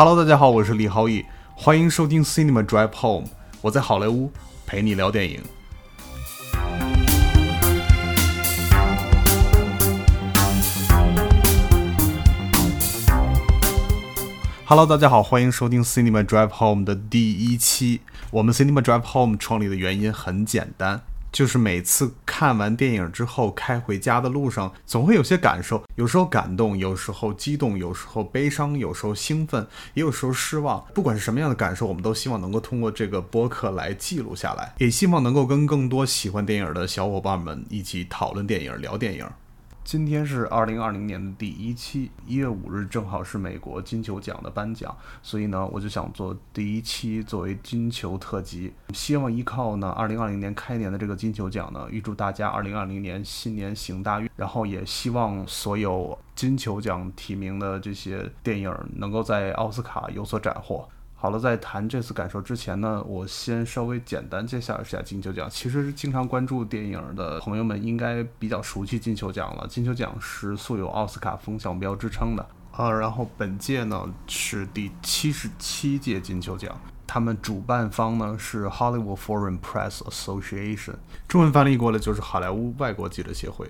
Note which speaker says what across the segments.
Speaker 1: Hello，大家好，我是李浩义，欢迎收听 Cinema Drive Home，我在好莱坞陪你聊电影。Hello，大家好，欢迎收听 Cinema Drive Home 的第一期。我们 Cinema Drive Home 创立的原因很简单。就是每次看完电影之后，开回家的路上，总会有些感受，有时候感动，有时候激动，有时候悲伤，有时候兴奋，也有时候失望。不管是什么样的感受，我们都希望能够通过这个播客来记录下来，也希望能够跟更多喜欢电影的小伙伴们一起讨论电影、聊电影。今天是二零二零年的第一期，一月五日正好是美国金球奖的颁奖，所以呢，我就想做第一期作为金球特辑，希望依靠呢二零二零年开年的这个金球奖呢，预祝大家二零二零年新年行大运，然后也希望所有金球奖提名的这些电影能够在奥斯卡有所斩获。好了，在谈这次感受之前呢，我先稍微简单介绍一下金球奖。其实经常关注电影的朋友们应该比较熟悉金球奖了。金球奖是素有奥斯卡风向标之称的啊。然后本届呢是第七十七届金球奖，他们主办方呢是 Hollywood Foreign Press Association，中文翻译过来就是好莱坞外国记者协会。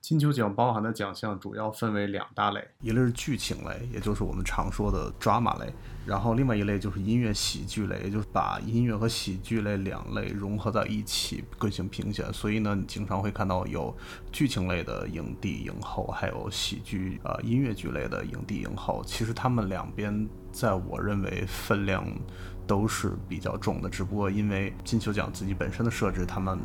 Speaker 1: 金球奖包含的奖项主要分为两大类，一类是剧情类，也就是我们常说的 drama 类，然后另外一类就是音乐喜剧类，也就是把音乐和喜剧类两类融合在一起进行评选。所以呢，你经常会看到有剧情类的影帝影后，还有喜剧呃音乐剧类的影帝影后。其实他们两边在我认为分量都是比较重的，只不过因为金球奖自己本身的设置，他们。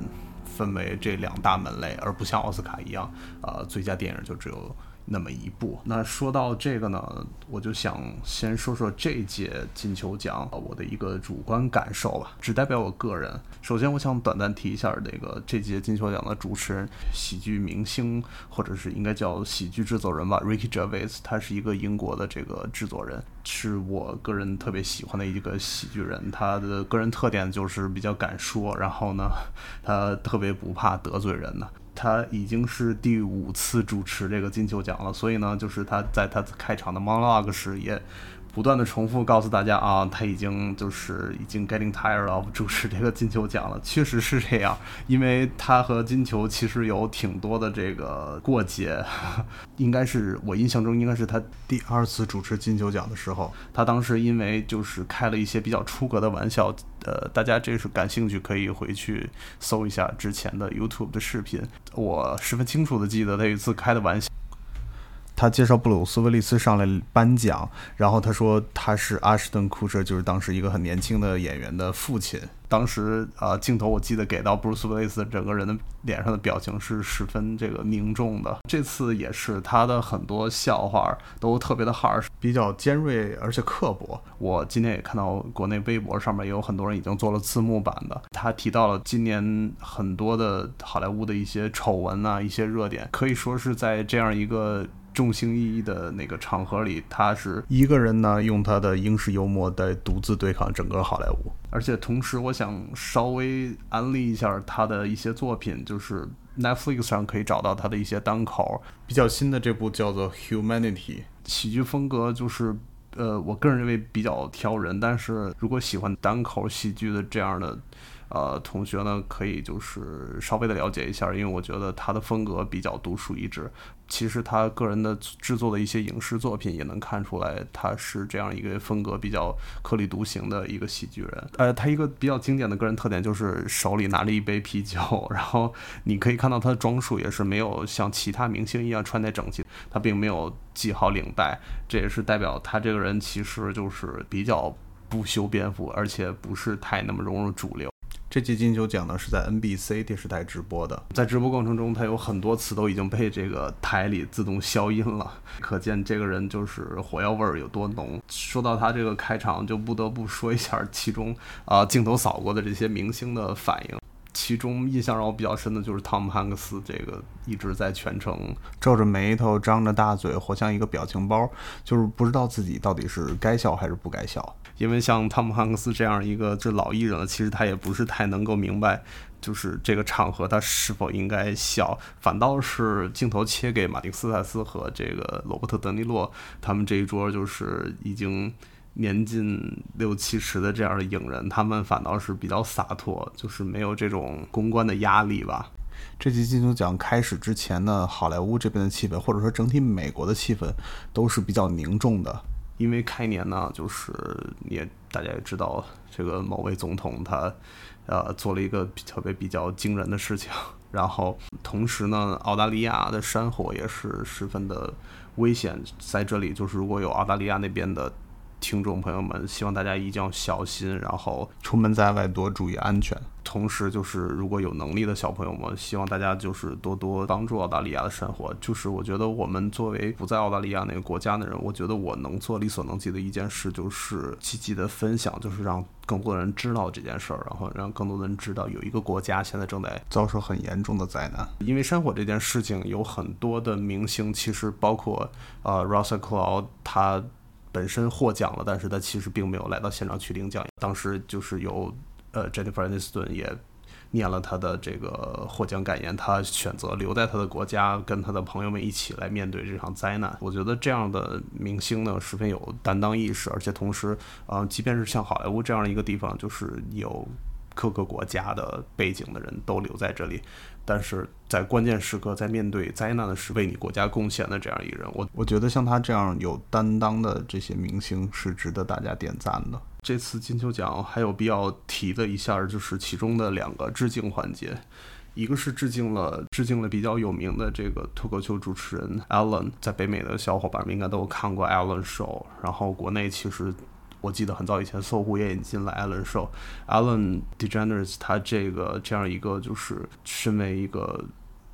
Speaker 1: 分为这两大门类，而不像奥斯卡一样，呃，最佳电影就只有。那么一部。那说到这个呢，我就想先说说这届金球奖我的一个主观感受吧，只代表我个人。首先，我想短暂提一下那个这届金球奖的主持人，喜剧明星或者是应该叫喜剧制作人吧，Ricky Gervais，他是一个英国的这个制作人，是我个人特别喜欢的一个喜剧人。他的个人特点就是比较敢说，然后呢，他特别不怕得罪人呢。他已经是第五次主持这个金球奖了，所以呢，就是他在他开场的 monologue 时也。不断的重复告诉大家啊，他已经就是已经 getting tired of 主持这个金球奖了，确实是这样，因为他和金球其实有挺多的这个过节，应该是我印象中应该是他第二次主持金球奖的时候，他当时因为就是开了一些比较出格的玩笑，呃，大家这是感兴趣可以回去搜一下之前的 YouTube 的视频，我十分清楚的记得他有一次开的玩笑。他介绍布鲁斯·威利斯上来颁奖，然后他说他是阿什顿·库彻，就是当时一个很年轻的演员的父亲。当时啊，镜头我记得给到布鲁斯·威利斯整个人的脸上的表情是十分这个凝重的。这次也是他的很多笑话都特别的 harsh，比较尖锐而且刻薄。我今天也看到国内微博上面也有很多人已经做了字幕版的。他提到了今年很多的好莱坞的一些丑闻啊，一些热点，可以说是在这样一个。众星熠熠的那个场合里，他是一个人呢，用他的英式幽默在独自对抗整个好莱坞。而且同时，我想稍微安利一下他的一些作品，就是 Netflix 上可以找到他的一些单口。比较新的这部叫做《Humanity》，喜剧风格就是，呃，我个人认为比较挑人。但是如果喜欢单口喜剧的这样的。呃，同学呢，可以就是稍微的了解一下，因为我觉得他的风格比较独树一帜。其实他个人的制作的一些影视作品也能看出来，他是这样一个风格比较颗粒独行的一个喜剧人。呃，他一个比较经典的个人特点就是手里拿着一杯啤酒，然后你可以看到他的装束也是没有像其他明星一样穿戴整齐，他并没有系好领带，这也是代表他这个人其实就是比较不修边幅，而且不是太那么融入主流。这届金球奖呢是在 NBC 电视台直播的，在直播过程中，他有很多词都已经被这个台里自动消音了，可见这个人就是火药味儿有多浓。说到他这个开场，就不得不说一下其中啊镜头扫过的这些明星的反应，其中印象让我比较深的就是汤姆汉克斯，这个一直在全程皱着眉头、张着大嘴，活像一个表情包，就是不知道自己到底是该笑还是不该笑。因为像汤姆汉克斯这样一个这老艺人了，其实他也不是太能够明白，就是这个场合他是否应该笑。反倒是镜头切给马丁斯泰斯和这个罗伯特德尼洛他们这一桌，就是已经年近六七十的这样的影人，他们反倒是比较洒脱，就是没有这种公关的压力吧。这期金球奖开始之前呢，好莱坞这边的气氛，或者说整体美国的气氛，都是比较凝重的。因为开年呢，就是也大家也知道，这个某位总统他，呃，做了一个特别比较惊人的事情。然后同时呢，澳大利亚的山火也是十分的危险。在这里，就是如果有澳大利亚那边的。听众朋友们，希望大家一定要小心，然后出门在外多注意安全。同时，就是如果有能力的小朋友们，希望大家就是多多帮助澳大利亚的生活。就是我觉得我们作为不在澳大利亚那个国家的人，我觉得我能做力所能及的一件事，就是积极的分享，就是让更多的人知道这件事儿，然后让更多的人知道有一个国家现在正在遭受很严重的灾难。因为山火这件事情，有很多的明星，其实包括呃 Russell Crowe 他。本身获奖了，但是他其实并没有来到现场去领奖。当时就是由呃 Jennifer Aniston 也念了他的这个获奖感言，他选择留在他的国家，跟他的朋友们一起来面对这场灾难。我觉得这样的明星呢，十分有担当意识，而且同时，啊，即便是像好莱坞这样的一个地方，就是有各个国家的背景的人都留在这里。但是在关键时刻，在面对灾难的时，为你国家贡献的这样一个人，我我觉得像他这样有担当的这些明星是值得大家点赞的。这次金球奖还有必要提的一下，就是其中的两个致敬环节，一个是致敬了致敬了比较有名的这个脱口秀主持人 Alan，在北美的小伙伴们应该都看过 Alan Show，然后国内其实。我记得很早以前，搜狐也引进了 Alan Show，Alan DeGeneres，他这个这样一个就是身为一个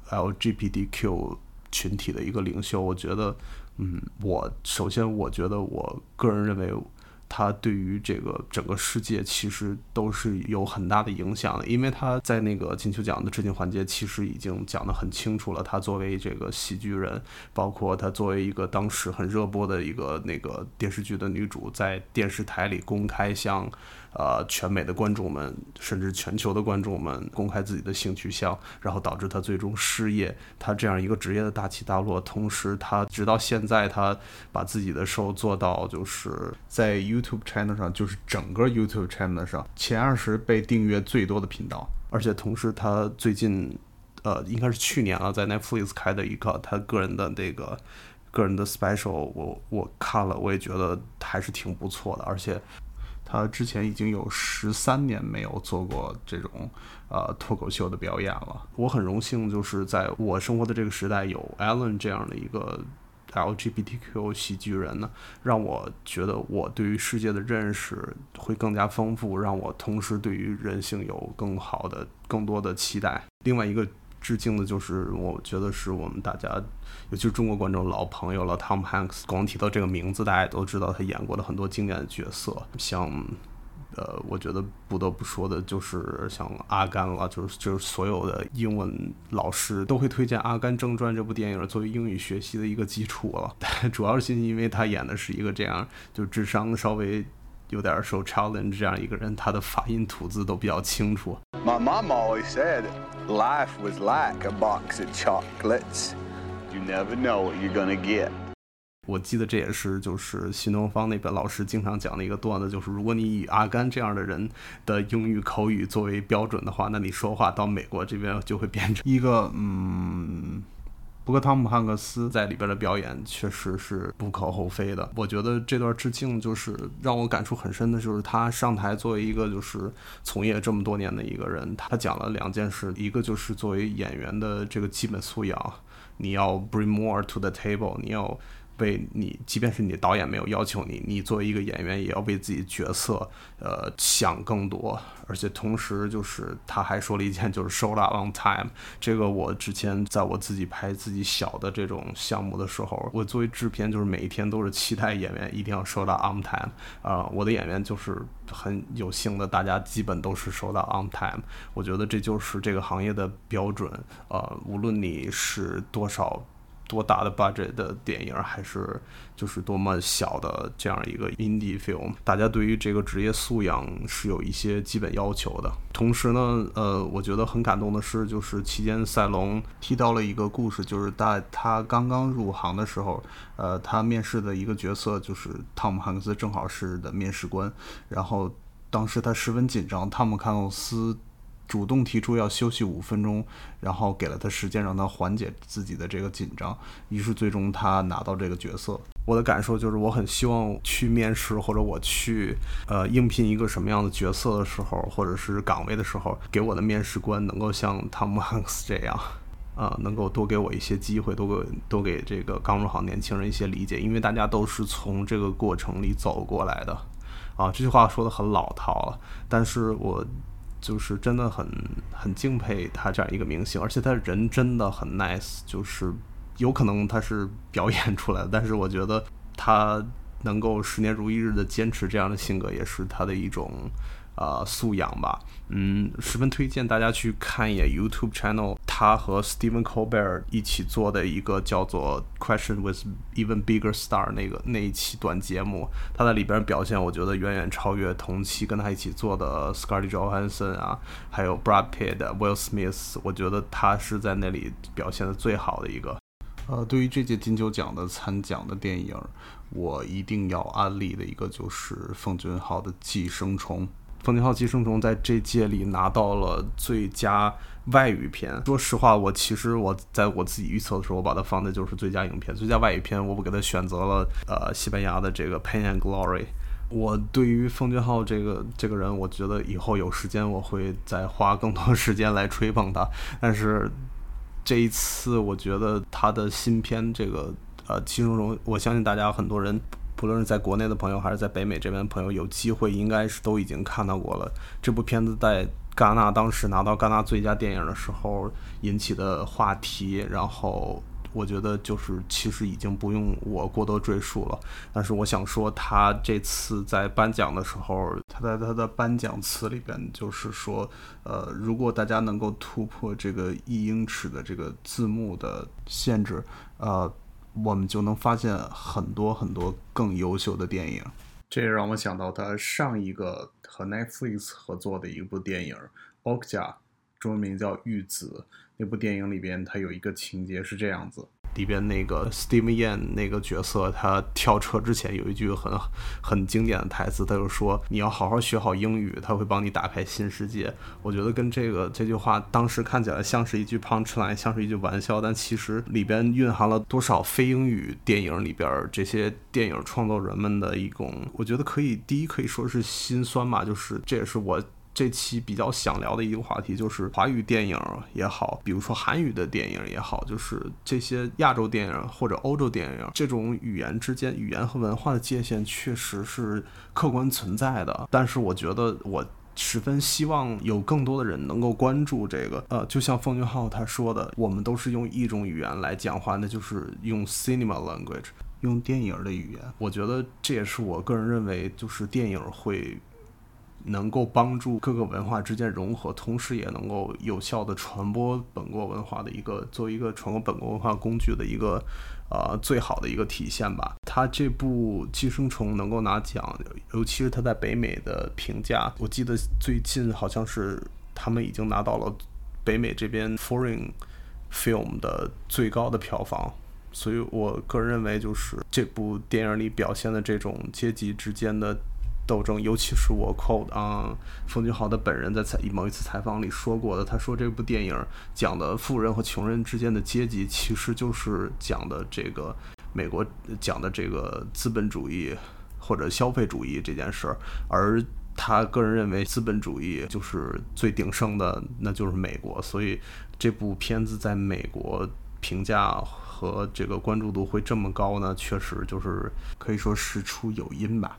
Speaker 1: LGBTQ 群体的一个领袖，我觉得，嗯，我首先我觉得我个人认为。他对于这个整个世界其实都是有很大的影响，因为他在那个金球奖的致敬环节其实已经讲得很清楚了。他作为这个喜剧人，包括他作为一个当时很热播的一个那个电视剧的女主，在电视台里公开向。呃，全美的观众们，甚至全球的观众们公开自己的性取向，然后导致他最终失业。他这样一个职业的大起大落，同时他直到现在，他把自己的 show 做到就是在 YouTube channel 上，就是整个 YouTube channel 上前二十被订阅最多的频道。而且同时，他最近，呃，应该是去年了，在 Netflix 开的一个他个人的那个个人的 special，我我看了，我也觉得还是挺不错的，而且。他之前已经有十三年没有做过这种呃脱口秀的表演了。我很荣幸，就是在我生活的这个时代，有 Alan 这样的一个 LGBTQ 喜剧人呢，让我觉得我对于世界的认识会更加丰富，让我同时对于人性有更好的、更多的期待。另外一个。致敬的就是，我觉得是我们大家，尤其是中国观众老朋友了，Tom Hanks。光提到这个名字，大家也都知道他演过的很多经典的角色，像，呃，我觉得不得不说的就是像阿甘了，就是就是所有的英文老师都会推荐《阿甘正传》这部电影作为英语学习的一个基础了。主要是因为他演的是一个这样，就智商稍微有点受 challenge 这样一个人，他的发音吐字都比较清楚。
Speaker 2: My mom always said. Life was like a box of chocolates. You never know what you're gonna get.
Speaker 1: 我记得这也是就是新东方那边老师经常讲的一个段子，就是如果你以阿甘这样的人的英语口语作为标准的话，那你说话到美国这边就会变成一个嗯。不过汤姆汉克斯在里边的表演确实是不可厚非的。我觉得这段致敬就是让我感触很深的，就是他上台作为一个就是从业这么多年的一个人，他讲了两件事，一个就是作为演员的这个基本素养，你要 bring more to the table，你要。为你，即便是你导演没有要求你，你作为一个演员也要为自己角色，呃，想更多。而且同时，就是他还说了一件，就是 show up on time。这个我之前在我自己拍自己小的这种项目的时候，我作为制片，就是每一天都是期待演员一定要 show up on time。啊，我的演员就是很有幸的，大家基本都是 show up on time。我觉得这就是这个行业的标准。呃，无论你是多少。多大的 budget 的电影，还是就是多么小的这样一个 indie film，大家对于这个职业素养是有一些基本要求的。同时呢，呃，我觉得很感动的是，就是期间赛隆提到了一个故事，就是在他刚刚入行的时候，呃，他面试的一个角色就是汤姆汉克斯，正好是的面试官，然后当时他十分紧张，汤姆汉克斯。主动提出要休息五分钟，然后给了他时间让他缓解自己的这个紧张，于是最终他拿到这个角色。我的感受就是，我很希望去面试或者我去呃应聘一个什么样的角色的时候，或者是岗位的时候，给我的面试官能够像汤姆汉克斯这样，啊，能够多给我一些机会，多给多给这个刚入行年轻人一些理解，因为大家都是从这个过程里走过来的。啊，这句话说的很老套了，但是我。就是真的很很敬佩他这样一个明星，而且他人真的很 nice。就是有可能他是表演出来的，但是我觉得他能够十年如一日的坚持这样的性格，也是他的一种。呃，素养吧，嗯，十分推荐大家去看一眼 YouTube channel，他和 Stephen Colbert 一起做的一个叫做 Question with Even Bigger Star 那个那一期短节目，他在里边表现，我觉得远远超越同期跟他一起做的 Scarlett Johansson 啊，还有 Brad Pitt、Will Smith，我觉得他是在那里表现的最好的一个。呃，对于这届金球奖的参奖的电影，我一定要安利的一个就是奉俊昊的《寄生虫》。《风景号寄生虫》在这届里拿到了最佳外语片。说实话，我其实我在我自己预测的时候，我把它放的就是最佳影片。最佳外语片，我不给他选择了呃西班牙的这个《Pain and Glory》。我对于奉俊昊这个这个人，我觉得以后有时间我会再花更多时间来吹捧他。但是这一次，我觉得他的新片这个呃《寄生虫》，我相信大家很多人。不论是在国内的朋友，还是在北美这边的朋友，有机会应该是都已经看到过了。这部片子在戛纳当时拿到戛纳最佳电影的时候引起的话题，然后我觉得就是其实已经不用我过多赘述了。但是我想说，他这次在颁奖的时候，他在他的颁奖词里边就是说，呃，如果大家能够突破这个一英尺的这个字幕的限制，呃。我们就能发现很多很多更优秀的电影，这也让我想到他上一个和 Netflix 合作的一部电影《奥克加》，中文名叫《玉子》。那部电影里边，它有一个情节是这样子。里边那个 Steve Yan 那个角色，他跳车之前有一句很很经典的台词，他就说：“你要好好学好英语，他会帮你打开新世界。”我觉得跟这个这句话当时看起来像是一句 punchline，像是一句玩笑，但其实里边蕴含了多少非英语电影里边这些电影创作人们的一种，我觉得可以第一可以说是心酸吧，就是这也是我。这期比较想聊的一个话题就是华语电影也好，比如说韩语的电影也好，就是这些亚洲电影或者欧洲电影，这种语言之间、语言和文化的界限确实是客观存在的。但是我觉得，我十分希望有更多的人能够关注这个。呃，就像奉俊昊他说的，我们都是用一种语言来讲话，那就是用 cinema language，用电影的语言。我觉得这也是我个人认为，就是电影会。能够帮助各个文化之间融合，同时也能够有效的传播本国文化的一个，作为一个传播本国文化工具的一个，呃，最好的一个体现吧。他这部《寄生虫》能够拿奖，尤其是他在北美的评价，我记得最近好像是他们已经拿到了北美这边 foreign film 的最高的票房，所以我个人认为，就是这部电影里表现的这种阶级之间的。斗争，尤其是我 quote 啊，冯俊豪的本人在采某一次采访里说过的，他说这部电影讲的富人和穷人之间的阶级，其实就是讲的这个美国讲的这个资本主义或者消费主义这件事儿，而他个人认为资本主义就是最鼎盛的，那就是美国，所以这部片子在美国评价和这个关注度会这么高呢，确实就是可以说事出有因吧。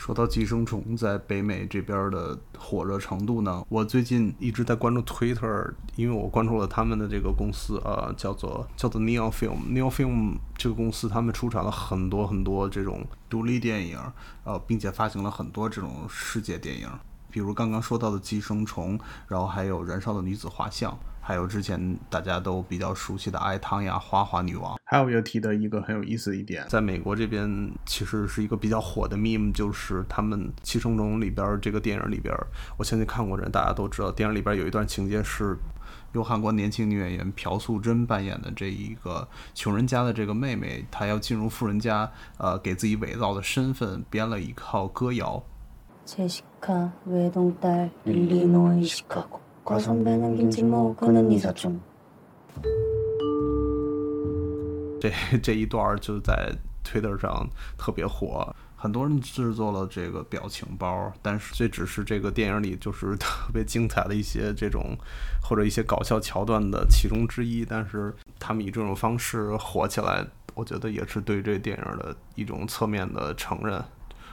Speaker 1: 说到《寄生虫》在北美这边的火热程度呢，我最近一直在关注 Twitter，因为我关注了他们的这个公司，呃，叫做叫做 Neon Film。Neon Film 这个公司，他们出产了很多很多这种独立电影，呃，并且发行了很多这种世界电影，比如刚刚说到的《寄生虫》，然后还有《燃烧的女子画像》。还有之前大家都比较熟悉的艾汤呀、花花女王。还有要提的一个很有意思的一点，在美国这边其实是一个比较火的 meme，就是他们《七圣种》里边这个电影里边，我相信看过人大家都知道，电影里边有一段情节是。由韩国年轻女演员朴素贞扮演的这一个穷人家的这个妹妹，她要进入富人家，呃，给自己伪造的身份编了一套歌谣。제시카외동딸릴리노이시카고과선배는김치모그는이사촌这这一段就在 Twitter 上特别火。很多人制作了这个表情包，但是这只是这个电影里就是特别精彩的一些这种或者一些搞笑桥段的其中之一。但是他们以这种方式火起来，我觉得也是对这电影的一种侧面的承认。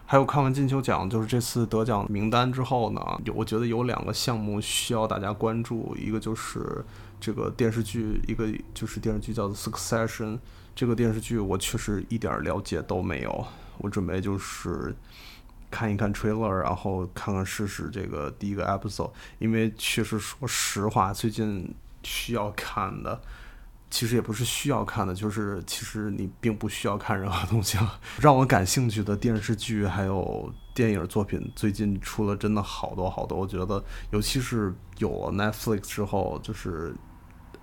Speaker 1: 还有看完金球奖，就是这次得奖名单之后呢，有我觉得有两个项目需要大家关注，一个就是这个电视剧，一个就是电视剧叫做《Succession》。这个电视剧我确实一点了解都没有。我准备就是看一看 trailer，然后看看试试这个第一个 episode，因为确实说实话，最近需要看的，其实也不是需要看的，就是其实你并不需要看任何东西了。让我感兴趣的电视剧还有电影作品，最近出了真的好多好多。我觉得，尤其是有了 Netflix 之后，就是。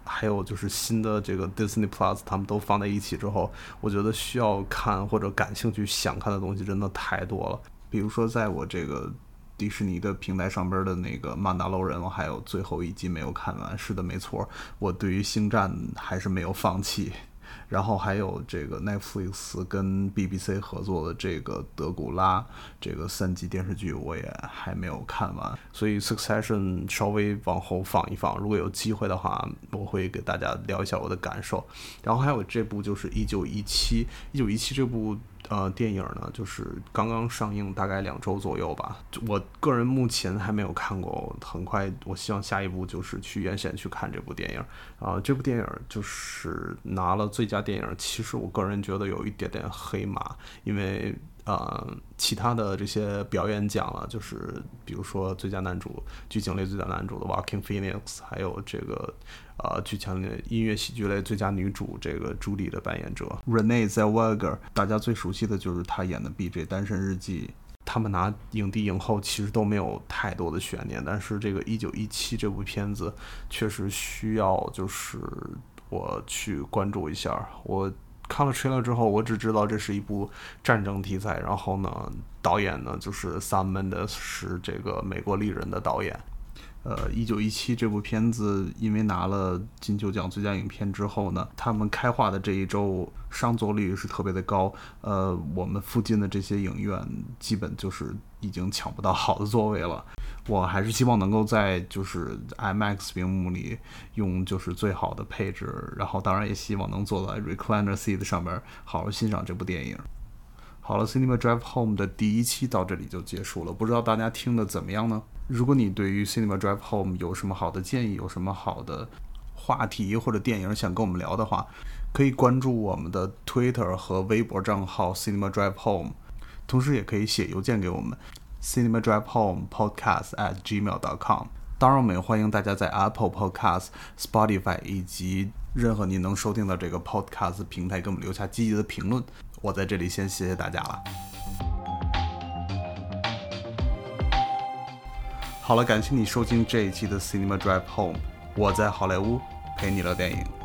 Speaker 1: 还有就是新的这个 Disney Plus，他们都放在一起之后，我觉得需要看或者感兴趣想看的东西真的太多了。比如说，在我这个迪士尼的平台上边的那个《曼达洛人》，我还有最后一集没有看完。是的，没错，我对于星战还是没有放弃。然后还有这个 Netflix 跟 BBC 合作的这个德古拉这个三集电视剧，我也还没有看完，所以 Succession 稍微往后放一放，如果有机会的话，我会给大家聊一下我的感受。然后还有这部就是一九一七，一九一七这部。呃，电影呢，就是刚刚上映，大概两周左右吧。我个人目前还没有看过，很快，我希望下一步就是去院线去看这部电影。啊，这部电影就是拿了最佳电影，其实我个人觉得有一点点黑马，因为。呃，其他的这些表演奖了，就是比如说最佳男主、剧情类最佳男主的 Walking Phoenix，还有这个呃剧情类音乐喜剧类最佳女主这个朱莉的扮演者 Renee Zellweger，大家最熟悉的就是她演的《B.J. 单身日记》。他们拿影帝影后其实都没有太多的悬念，但是这个《一九一七》这部片子确实需要就是我去关注一下我。看了 trailer 之后，我只知道这是一部战争题材。然后呢，导演呢就是 Sam Mendes，是这个美国丽人的导演。呃，一九一七这部片子因为拿了金球奖最佳影片之后呢，他们开画的这一周上座率是特别的高。呃，我们附近的这些影院基本就是已经抢不到好的座位了。我还是希望能够在就是 MX 屏幕里用就是最好的配置，然后当然也希望能坐在 Recliner seat 上面好好欣赏这部电影。好了，Cinema Drive Home 的第一期到这里就结束了，不知道大家听的怎么样呢？如果你对于 Cinema Drive Home 有什么好的建议，有什么好的话题或者电影想跟我们聊的话，可以关注我们的 Twitter 和微博账号 Cinema Drive Home，同时也可以写邮件给我们 Cinema Drive Home Podcast at gmail.com。当然，我们也欢迎大家在 Apple Podcast、Spotify 以及任何你能收听到这个 Podcast 平台给我们留下积极的评论。我在这里先谢谢大家了。好了，感谢你收听这一期的 Cinema Drive Home，我在好莱坞陪你聊电影。